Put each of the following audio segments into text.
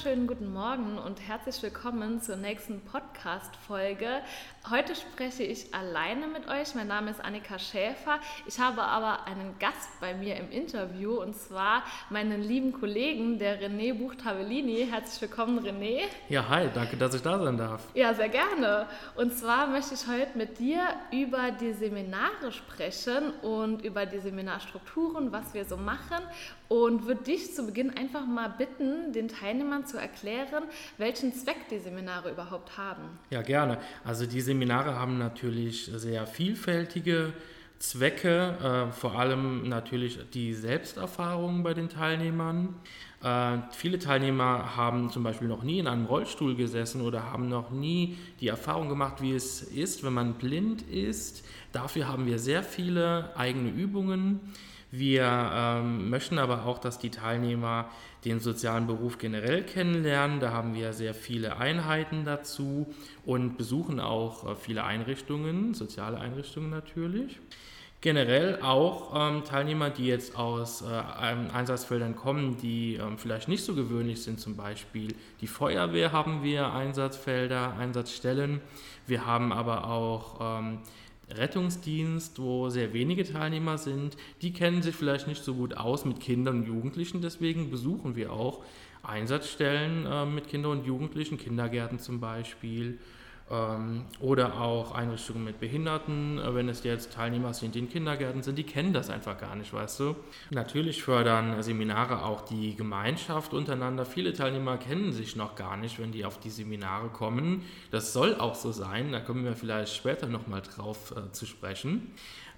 Wunderschönen guten Morgen und herzlich willkommen zur nächsten Podcast-Folge. Heute spreche ich alleine mit euch. Mein Name ist Annika Schäfer. Ich habe aber einen Gast bei mir im Interview und zwar meinen lieben Kollegen, der René Buchtavellini. Herzlich willkommen, René. Ja, hi, danke, dass ich da sein darf. Ja, sehr gerne. Und zwar möchte ich heute mit dir über die Seminare sprechen und über die Seminarstrukturen, was wir so machen und würde dich zu Beginn einfach mal bitten, den Teilnehmern zu erklären, welchen Zweck die Seminare überhaupt haben. Ja, gerne. Also die Seminare haben natürlich sehr vielfältige Zwecke, äh, vor allem natürlich die Selbsterfahrung bei den Teilnehmern. Äh, viele Teilnehmer haben zum Beispiel noch nie in einem Rollstuhl gesessen oder haben noch nie die Erfahrung gemacht, wie es ist, wenn man blind ist. Dafür haben wir sehr viele eigene Übungen wir ähm, möchten aber auch, dass die Teilnehmer den sozialen Beruf generell kennenlernen. Da haben wir sehr viele Einheiten dazu und besuchen auch äh, viele Einrichtungen, soziale Einrichtungen natürlich. Generell auch ähm, Teilnehmer, die jetzt aus äh, Einsatzfeldern kommen, die ähm, vielleicht nicht so gewöhnlich sind, zum Beispiel die Feuerwehr haben wir Einsatzfelder, Einsatzstellen. Wir haben aber auch ähm, Rettungsdienst, wo sehr wenige Teilnehmer sind, die kennen sich vielleicht nicht so gut aus mit Kindern und Jugendlichen. Deswegen besuchen wir auch Einsatzstellen äh, mit Kindern und Jugendlichen, Kindergärten zum Beispiel oder auch Einrichtungen mit Behinderten, äh, wenn es jetzt Teilnehmer sind, die in Kindergärten sind, die kennen das einfach gar nicht, weißt du. Natürlich fördern Seminare auch die Gemeinschaft untereinander. Viele Teilnehmer kennen sich noch gar nicht, wenn die auf die Seminare kommen. Das soll auch so sein, da kommen wir vielleicht später nochmal drauf äh, zu sprechen.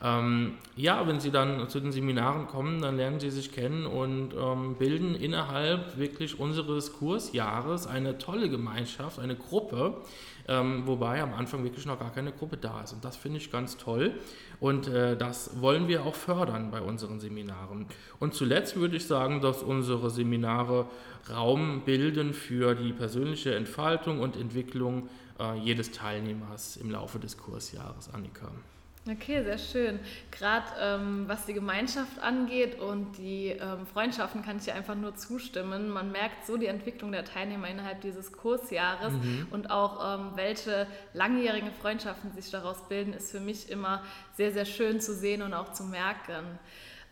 Ähm, ja, wenn Sie dann zu den Seminaren kommen, dann lernen Sie sich kennen und ähm, bilden innerhalb wirklich unseres Kursjahres eine tolle Gemeinschaft, eine Gruppe, ähm, wobei am Anfang wirklich noch gar keine Gruppe da ist. Und das finde ich ganz toll und äh, das wollen wir auch fördern bei unseren Seminaren. Und zuletzt würde ich sagen, dass unsere Seminare Raum bilden für die persönliche Entfaltung und Entwicklung äh, jedes Teilnehmers im Laufe des Kursjahres, Annika. Okay, sehr schön. Gerade ähm, was die Gemeinschaft angeht und die ähm, Freundschaften kann ich dir einfach nur zustimmen. Man merkt so die Entwicklung der Teilnehmer innerhalb dieses Kursjahres mhm. und auch ähm, welche langjährigen Freundschaften sich daraus bilden, ist für mich immer sehr, sehr schön zu sehen und auch zu merken.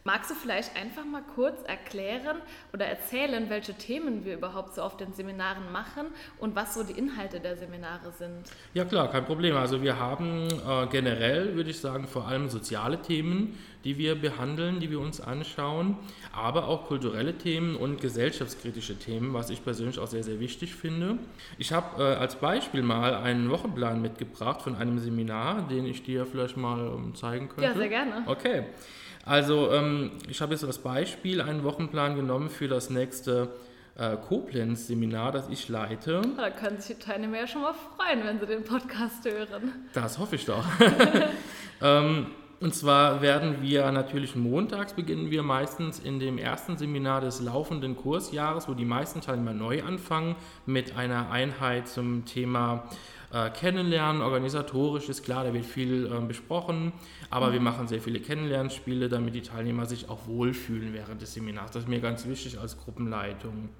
Magst du vielleicht einfach mal kurz erklären oder erzählen, welche Themen wir überhaupt so auf den Seminaren machen und was so die Inhalte der Seminare sind? Ja klar, kein Problem. Also wir haben äh, generell, würde ich sagen, vor allem soziale Themen, die wir behandeln, die wir uns anschauen, aber auch kulturelle Themen und gesellschaftskritische Themen, was ich persönlich auch sehr, sehr wichtig finde. Ich habe äh, als Beispiel mal einen Wochenplan mitgebracht von einem Seminar, den ich dir vielleicht mal ähm, zeigen könnte. Ja, sehr gerne. Okay. Also ähm, ich habe jetzt als Beispiel einen Wochenplan genommen für das nächste äh, Koblenz-Seminar, das ich leite. Da können sich die Teilnehmer ja schon mal freuen, wenn sie den Podcast hören. Das hoffe ich doch. ähm, und zwar werden wir natürlich montags beginnen wir meistens in dem ersten Seminar des laufenden Kursjahres, wo die meisten Teilnehmer neu anfangen, mit einer Einheit zum Thema äh, Kennenlernen. Organisatorisch ist klar, da wird viel äh, besprochen, aber mhm. wir machen sehr viele Kennenlernspiele, damit die Teilnehmer sich auch wohlfühlen während des Seminars. Das ist mir ganz wichtig als Gruppenleitung.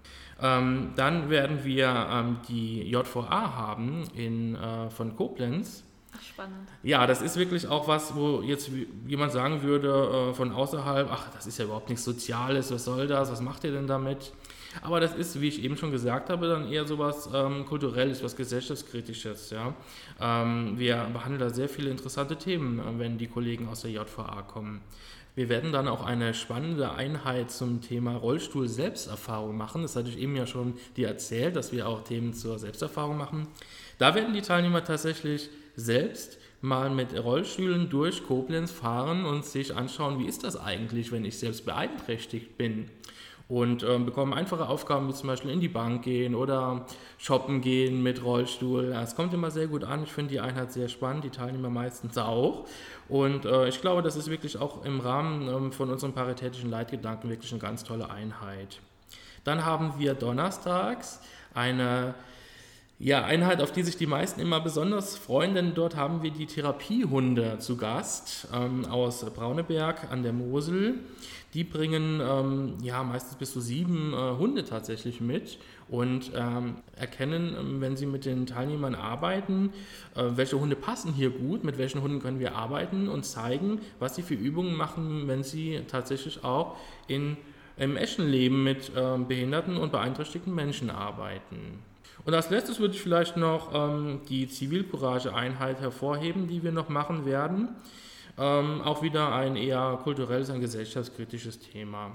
Ähm, dann werden wir ähm, die JVA haben in, äh, von Koblenz. Spannend. Ja, das ist wirklich auch was, wo jetzt jemand sagen würde äh, von außerhalb, ach, das ist ja überhaupt nichts Soziales, was soll das, was macht ihr denn damit? Aber das ist, wie ich eben schon gesagt habe, dann eher sowas ähm, Kulturelles, was Gesellschaftskritisches. Ja? Ähm, wir behandeln da sehr viele interessante Themen, äh, wenn die Kollegen aus der JVA kommen. Wir werden dann auch eine spannende Einheit zum Thema Rollstuhl-Selbsterfahrung machen. Das hatte ich eben ja schon dir erzählt, dass wir auch Themen zur Selbsterfahrung machen. Da werden die Teilnehmer tatsächlich selbst mal mit Rollstühlen durch Koblenz fahren und sich anschauen, wie ist das eigentlich, wenn ich selbst beeinträchtigt bin und ähm, bekommen einfache Aufgaben wie zum Beispiel in die Bank gehen oder shoppen gehen mit Rollstuhl. Es kommt immer sehr gut an. Ich finde die Einheit sehr spannend, die Teilnehmer meistens auch. Und äh, ich glaube, das ist wirklich auch im Rahmen ähm, von unserem paritätischen Leitgedanken wirklich eine ganz tolle Einheit. Dann haben wir donnerstags eine Ja, Einheit, auf die sich die meisten immer besonders freuen, denn dort haben wir die Therapiehunde zu Gast ähm, aus Brauneberg an der Mosel. Die bringen ähm, ja meistens bis zu sieben äh, Hunde tatsächlich mit und ähm, erkennen, ähm, wenn sie mit den Teilnehmern arbeiten, äh, welche Hunde passen hier gut, mit welchen Hunden können wir arbeiten und zeigen, was sie für Übungen machen, wenn sie tatsächlich auch in, im echten Leben mit äh, behinderten und beeinträchtigten Menschen arbeiten. Und als letztes würde ich vielleicht noch ähm, die Zivilcourage-Einheit hervorheben, die wir noch machen werden. Ähm, auch wieder ein eher kulturelles, ein gesellschaftskritisches Thema.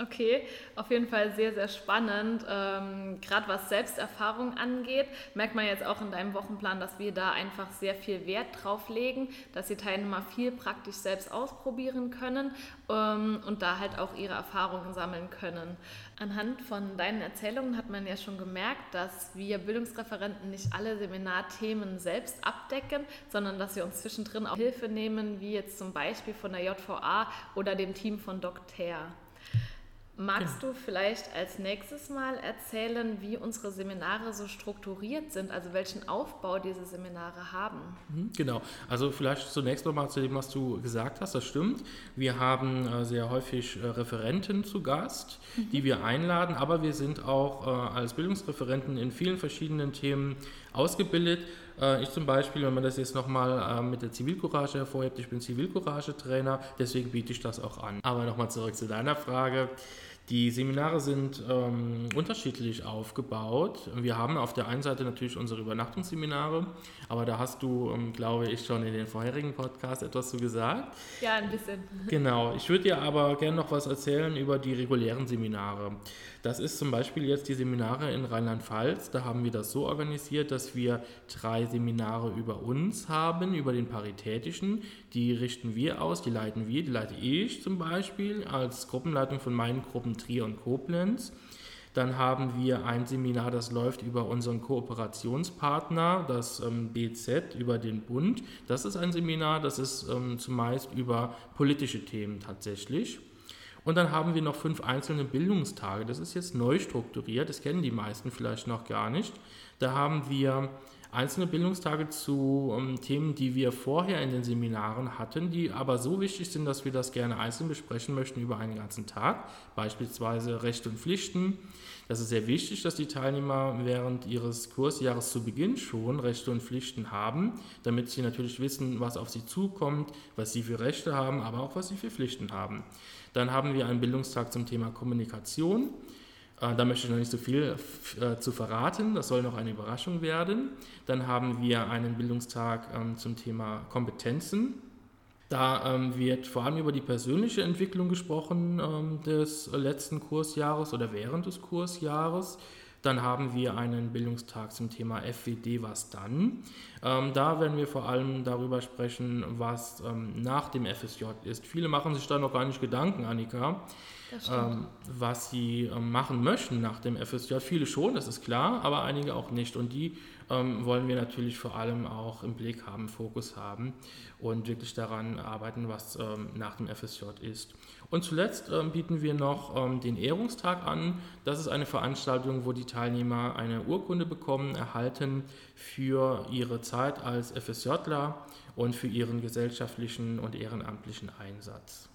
Okay, auf jeden Fall sehr, sehr spannend. Ähm, Gerade was Selbsterfahrung angeht, merkt man jetzt auch in deinem Wochenplan, dass wir da einfach sehr viel Wert drauf legen, dass die Teilnehmer viel praktisch selbst ausprobieren können ähm, und da halt auch ihre Erfahrungen sammeln können. Anhand von deinen Erzählungen hat man ja schon gemerkt, dass wir Bildungsreferenten nicht alle Seminarthemen selbst abdecken, sondern dass wir uns zwischendrin auch Hilfe nehmen, wie jetzt zum Beispiel von der JVA oder dem Team von Dokter. Magst genau. du vielleicht als nächstes mal erzählen, wie unsere Seminare so strukturiert sind, also welchen Aufbau diese Seminare haben? Mhm, genau, also vielleicht zunächst nochmal zu dem, was du gesagt hast, das stimmt. Wir haben äh, sehr häufig äh, Referenten zu Gast, mhm. die wir einladen, aber wir sind auch äh, als Bildungsreferenten in vielen verschiedenen Themen ausgebildet. Ich zum Beispiel, wenn man das jetzt nochmal mit der Zivilcourage hervorhebt, ich bin Zivilcourage-Trainer, deswegen biete ich das auch an. Aber nochmal zurück zu deiner Frage. Die Seminare sind ähm, unterschiedlich aufgebaut. Wir haben auf der einen Seite natürlich unsere Übernachtungsseminare, aber da hast du, ähm, glaube ich, schon in den vorherigen Podcasts etwas zu gesagt. Ja, ein bisschen. Genau. Ich würde dir aber gerne noch was erzählen über die regulären Seminare. Das ist zum Beispiel jetzt die Seminare in Rheinland-Pfalz. Da haben wir das so organisiert, dass wir drei Seminare über uns haben, über den Paritätischen. Die richten wir aus, die leiten wir, die leite ich zum Beispiel als Gruppenleitung von meinen Gruppen Trier und Koblenz. Dann haben wir ein Seminar, das läuft über unseren Kooperationspartner, das ähm, BZ, über den Bund. Das ist ein Seminar, das ist ähm, zumeist über politische Themen tatsächlich. Und dann haben wir noch fünf einzelne Bildungstage. Das ist jetzt neu strukturiert, das kennen die meisten vielleicht noch gar nicht. Da haben wir einzelne Bildungstage zu ähm, Themen, die wir vorher in den Seminaren hatten, die aber so wichtig sind, dass wir das gerne einzeln besprechen möchten über einen ganzen Tag, beispielsweise Rechte und Pflichten. Das ist sehr wichtig, dass die Teilnehmer während ihres Kursjahres zu Beginn schon Rechte und Pflichten haben, damit sie natürlich wissen, was auf sie zukommt, was sie für Rechte haben, aber auch was sie für Pflichten haben. Dann haben wir einen Bildungstag zum Thema Kommunikation. Äh, da möchte ich noch nicht so viel äh, zu verraten, das soll noch eine Überraschung werden. Dann haben wir einen Bildungstag ähm, zum Thema Kompetenzen. Da ähm, wird vor allem über die persönliche Entwicklung gesprochen ähm, des letzten Kursjahres oder während des Kursjahres. Dann haben wir einen Bildungstag zum Thema FWD, was dann? Ähm, da werden wir vor allem darüber sprechen, was ähm, nach dem FSJ ist. Viele machen sich da noch gar nicht Gedanken, Annika, ähm, was sie ähm, machen möchten nach dem FSJ. Viele schon, das ist klar, aber einige auch nicht. Und die ähm, wollen wir natürlich vor allem auch im Blick haben, Fokus haben und wirklich daran arbeiten, was ähm, nach dem FSJ ist. Und zuletzt bieten wir noch den Ehrungstag an. Das ist eine Veranstaltung, wo die Teilnehmer eine Urkunde bekommen, erhalten für ihre Zeit als FSJler und für ihren gesellschaftlichen und ehrenamtlichen Einsatz.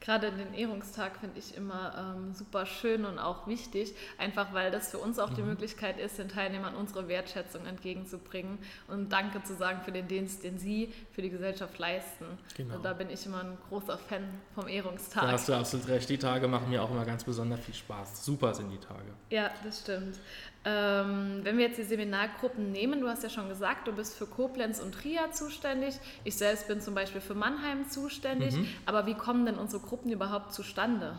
Gerade den Ehrungstag finde ich immer ähm, super schön und auch wichtig, einfach weil das für uns auch die mhm. Möglichkeit ist, den Teilnehmern unsere Wertschätzung entgegenzubringen und Danke zu sagen für den Dienst, den sie für die Gesellschaft leisten. Genau. Also da bin ich immer ein großer Fan vom Ehrungstag. Da hast du absolut recht. Die Tage machen mir auch immer ganz besonders viel Spaß. Super sind die Tage. Ja, das stimmt. Ähm, wenn wir jetzt die Seminargruppen nehmen, du hast ja schon gesagt, du bist für Koblenz und Trier zuständig. Ich selbst bin zum Beispiel für Mannheim zuständig. Mhm. Aber wie kommen denn unsere Gruppen überhaupt zustande?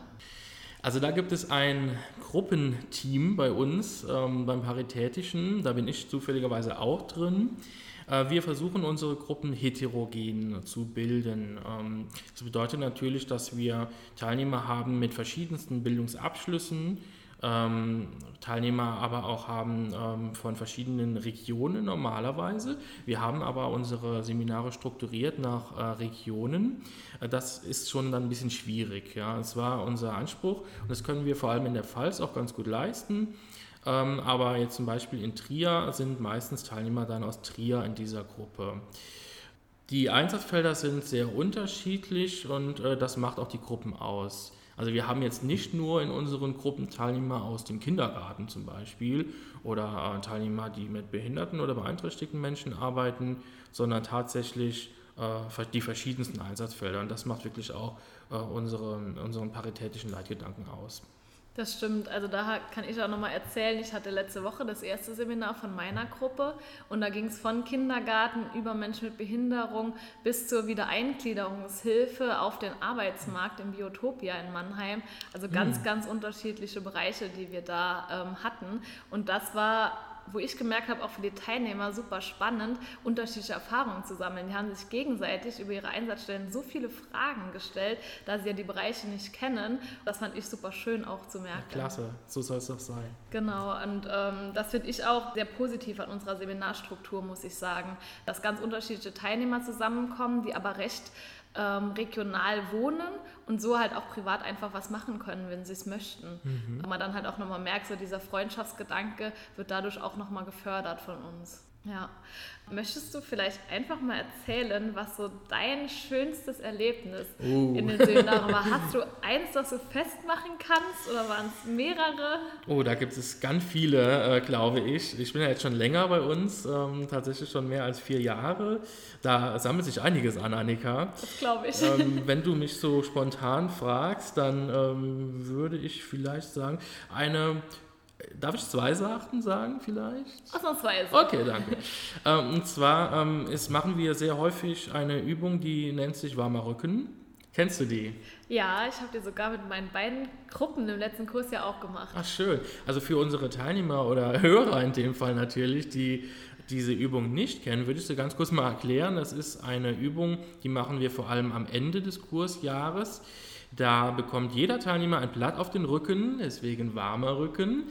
Also da gibt es ein Gruppenteam bei uns ähm, beim Paritätischen, da bin ich zufälligerweise auch drin. Äh, wir versuchen unsere Gruppen heterogen zu bilden. Ähm, das bedeutet natürlich, dass wir Teilnehmer haben mit verschiedensten Bildungsabschlüssen, ähm, Teilnehmer aber auch haben ähm, von verschiedenen Regionen normalerweise. Wir haben aber unsere Seminare strukturiert nach äh, Regionen. Äh, das ist schon dann ein bisschen schwierig. Ja. War unser Anspruch und das können wir vor allem in der Pfalz auch ganz gut leisten. Ähm, aber jetzt zum Beispiel in Trier sind meistens Teilnehmer dann aus Trier in dieser Gruppe. Die Einsatzfelder sind sehr unterschiedlich und äh, das macht auch die Gruppen aus. Also wir haben jetzt nicht nur in unseren Gruppen Teilnehmer aus dem Kindergarten zum Beispiel oder äh, Teilnehmer, die mit behinderten oder beeinträchtigten Menschen arbeiten, sondern tatsächlich äh, die verschiedensten Einsatzfelder. Und das macht wirklich auch äh, unseren, unseren paritätischen Leitgedanken aus. Das stimmt. Also da kann ich auch nochmal erzählen, ich hatte letzte Woche das erste Seminar von meiner Gruppe und da ging es von Kindergarten über Menschen mit Behinderung bis zur Wiedereingliederungshilfe auf den Arbeitsmarkt im Biotopia in Mannheim. Also ganz, mhm. ganz unterschiedliche Bereiche, die wir da ähm, hatten. Und das war wo ich gemerkt habe, auch für die Teilnehmer super spannend, unterschiedliche Erfahrungen zu sammeln. Die haben sich gegenseitig über ihre Einsatzstellen so viele Fragen gestellt, da sie ja die Bereiche nicht kennen. Das fand ich super schön auch zu merken. Ja, klasse, so soll es doch sein. Genau, und ähm, das finde ich auch sehr positiv an unserer Seminarstruktur, muss ich sagen, dass ganz unterschiedliche Teilnehmer zusammenkommen, die aber recht ähm, regional wohnen und so halt auch privat einfach was machen können, wenn sie es möchten. Mhm. Aber man dann halt auch nochmal merkt, so dieser Freundschaftsgedanke wird dadurch auch nochmal gefördert von uns. Ja. Möchtest du vielleicht einfach mal erzählen, was so dein schönstes Erlebnis oh. in den Seminaren war? Hast du eins, das du festmachen kannst oder waren es mehrere? Oh, da gibt es ganz viele, äh, glaube ich. Ich bin ja jetzt schon länger bei uns, ähm, tatsächlich schon mehr als vier Jahre. Da sammelt sich einiges an, Annika. Das glaube ich. Ähm, wenn du mich so spontan fragst, dann ähm, würde ich vielleicht sagen, eine Darf ich zwei Sachen sagen vielleicht? Ausnahmsweise. Okay, danke. ähm, und zwar ähm, ist, machen wir sehr häufig eine Übung, die nennt sich warmer Rücken. Kennst du die? Ja, ich habe die sogar mit meinen beiden Gruppen im letzten Kurs ja auch gemacht. Ach schön. Also für unsere Teilnehmer oder Hörer in dem Fall natürlich, die diese Übung nicht kennen, würde ich sie ganz kurz mal erklären. Das ist eine Übung, die machen wir vor allem am Ende des Kursjahres. Da bekommt jeder Teilnehmer ein Blatt auf den Rücken, deswegen warmer Rücken.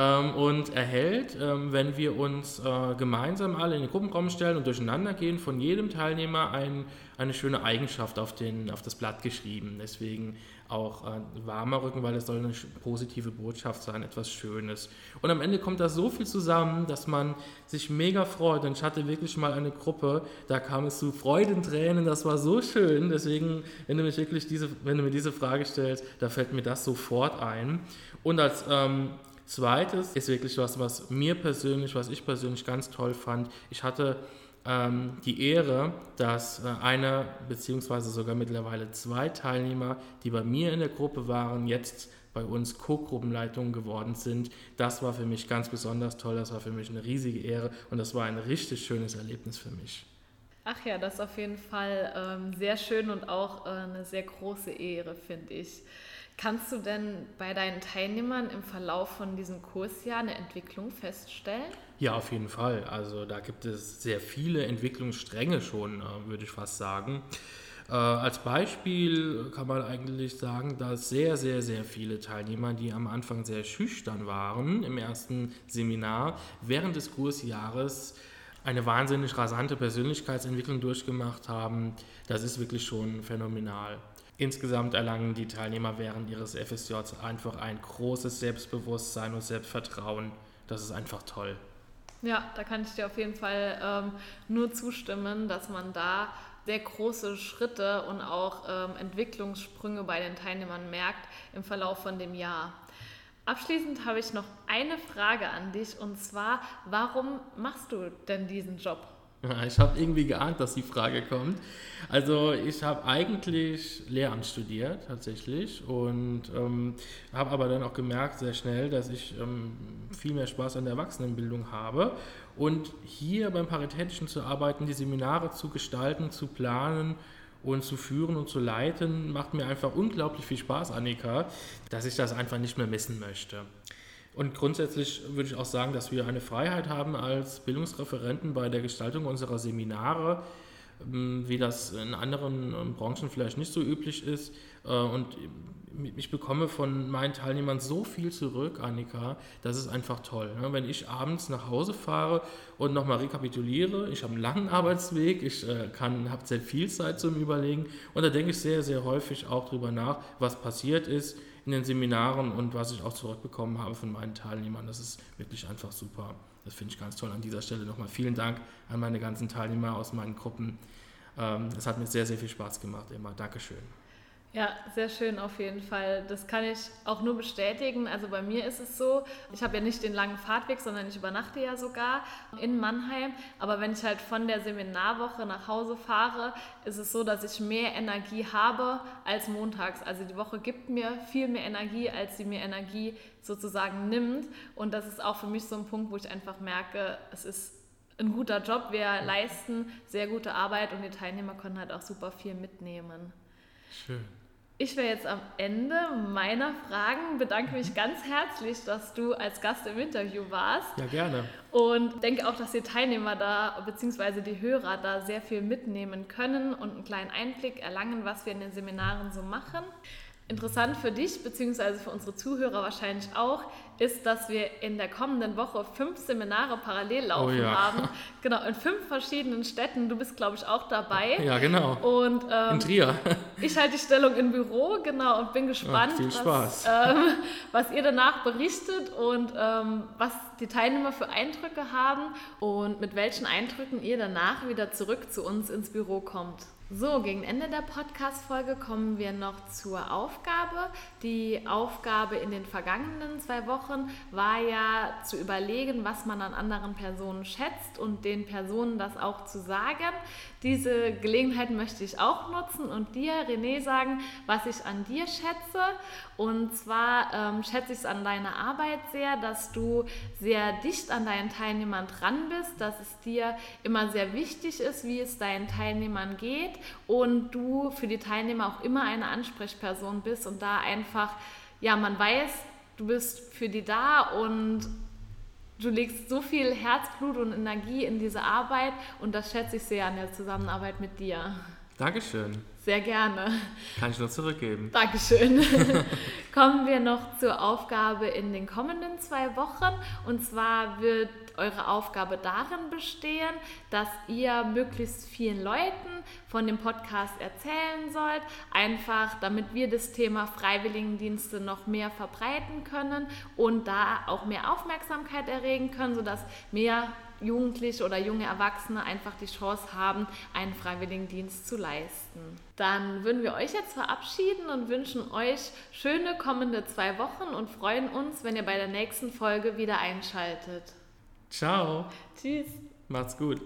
Ähm, und erhält, ähm, wenn wir uns äh, gemeinsam alle in den Gruppenraum stellen und durcheinander gehen, von jedem Teilnehmer ein, eine schöne Eigenschaft auf, den, auf das Blatt geschrieben. Deswegen auch äh, warmer Rücken, weil es soll eine positive Botschaft sein, etwas Schönes. Und am Ende kommt da so viel zusammen, dass man sich mega freut. Und ich hatte wirklich mal eine Gruppe, da kam es zu Freudentränen, das war so schön. Deswegen, wenn du, mich wirklich diese, wenn du mir diese Frage stellst, da fällt mir das sofort ein. Und als ähm, zweites ist wirklich was, was mir persönlich, was ich persönlich ganz toll fand. Ich hatte ähm, die Ehre, dass äh, einer beziehungsweise sogar mittlerweile zwei Teilnehmer, die bei mir in der Gruppe waren, jetzt bei uns Co-Gruppenleitungen geworden sind. Das war für mich ganz besonders toll, das war für mich eine riesige Ehre und das war ein richtig schönes Erlebnis für mich. Ach ja, das ist auf jeden Fall ähm, sehr schön und auch äh, eine sehr große Ehre, finde ich. Kannst du denn bei deinen Teilnehmern im Verlauf von diesem Kursjahr eine Entwicklung feststellen? Ja, auf jeden Fall. Also da gibt es sehr viele Entwicklungsstränge schon, äh, würde ich fast sagen. Äh, als Beispiel kann man eigentlich sagen, dass sehr, sehr, sehr viele Teilnehmer, die am Anfang sehr schüchtern waren im ersten Seminar, während des Kursjahres eine wahnsinnig rasante Persönlichkeitsentwicklung durchgemacht haben. Das ist wirklich schon phänomenal. Insgesamt erlangen die Teilnehmer während ihres FSJs einfach ein großes Selbstbewusstsein und Selbstvertrauen. Das ist einfach toll. Ja, da kann ich dir auf jeden Fall ähm, nur zustimmen, dass man da sehr große Schritte und auch ähm, Entwicklungssprünge bei den Teilnehmern merkt im Verlauf von dem Jahr. Abschließend habe ich noch eine Frage an dich und zwar, warum machst du denn diesen Job? Ich habe irgendwie geahnt, dass die Frage kommt. Also ich habe eigentlich Lehramt studiert tatsächlich und ähm, habe aber dann auch gemerkt sehr schnell, dass ich ähm, viel mehr Spaß an der Erwachsenenbildung habe und hier beim Paritätischen zu arbeiten, die Seminare zu gestalten, zu planen und zu führen und zu leiten, macht mir einfach unglaublich viel Spaß, Annika, dass ich das einfach nicht mehr missen möchte. Und grundsätzlich würde ich auch sagen, dass wir eine Freiheit haben als Bildungsreferenten bei der Gestaltung unserer Seminare, ähm, wie das in anderen ähm, Branchen vielleicht nicht so üblich ist. Äh, und ich bekomme von meinen Teilnehmern so viel zurück, Annika, das ist einfach toll. Ne? Wenn ich abends nach Hause fahre und nochmal rekapituliere, ich habe einen langen Arbeitsweg, ich äh, habe sehr viel Zeit zum Überlegen und da denke ich sehr, sehr häufig auch drüber nach, was passiert ist in den Seminaren und was ich auch zurückbekommen habe von meinen Teilnehmern. Das ist wirklich einfach super. Das finde ich ganz toll. An dieser Stelle nochmal vielen Dank an meine ganzen Teilnehmer aus meinen Gruppen. Ähm, es hat mir sehr, sehr viel Spaß gemacht immer. Dankeschön. Ja, sehr schön auf jeden Fall. Das kann ich auch nur bestätigen. Also bei mir ist es so, ich habe ja nicht den langen Fahrtweg, sondern ich übernachte ja sogar in Mannheim. Aber wenn ich halt von der Seminarwoche nach Hause fahre, ist es so, dass ich mehr Energie habe als montags. Also die Woche gibt mir viel mehr Energie, als sie mir Energie sozusagen nimmt. Und das ist auch für mich so ein Punkt, wo ich einfach merke, es ist ein guter Job, wir leisten sehr gute Arbeit und die Teilnehmer können halt auch super viel mitnehmen. Schön. Ich wäre jetzt am Ende meiner Fragen, bedanke mich ganz herzlich, dass du als Gast im Interview warst. Ja, gerne. Und denke auch, dass die Teilnehmer da, beziehungsweise die Hörer da sehr viel mitnehmen können und einen kleinen Einblick erlangen, was wir in den Seminaren so machen. Interessant für dich, beziehungsweise für unsere Zuhörer wahrscheinlich auch, ist, dass wir in der kommenden Woche fünf Seminare parallel laufen oh ja. haben. Genau, in fünf verschiedenen Städten. Du bist, glaube ich, auch dabei. Ja, genau. Und, ähm, in Trier. Ich halte die Stellung im Büro, genau, und bin gespannt, ja, was, ähm, was, ihr danach berichtet und ähm, was die Teilnehmer für Eindrücke haben und mit welchen Eindrücken ihr danach wieder zurück zu uns ins Büro kommt. So, gegen Ende der Podcast-Folge kommen wir noch zur Aufgabe. Die Aufgabe in den vergangenen zwei Wochen war ja zu überlegen, was man an anderen Personen schätzt und den Personen das auch zu sagen. Diese Gelegenheit möchte ich auch nutzen und dir, René, sagen, was ich an dir schätze. Und zwar ähm, schätze ich es an deiner Arbeit sehr, dass du sehr dicht an deinen Teilnehmern dran bist, dass es dir immer sehr wichtig ist, wie es deinen Teilnehmern geht und du für die Teilnehmer auch immer eine Ansprechperson bist und da einfach, ja, man weiß, du bist für die da und du legst so viel Herzblut und Energie in diese Arbeit und das schätze ich sehr an der Zusammenarbeit mit dir. Dankeschön. Sehr gerne. Kann ich nur zurückgeben. Dankeschön. Kommen wir noch zur Aufgabe in den kommenden zwei Wochen. Und zwar wird eure Aufgabe darin bestehen, dass ihr möglichst vielen Leuten von dem Podcast erzählen sollt, einfach damit wir das Thema Freiwilligendienste noch mehr verbreiten können und da auch mehr Aufmerksamkeit erregen können, sodass mehr Jugendliche oder junge Erwachsene einfach die Chance haben, einen Freiwilligendienst zu leisten. Dann würden wir euch jetzt verabschieden und wünschen euch schöne kommende zwei Wochen und freuen uns, wenn ihr bei der nächsten Folge wieder einschaltet. Ciao. Tschüss. Macht's gut.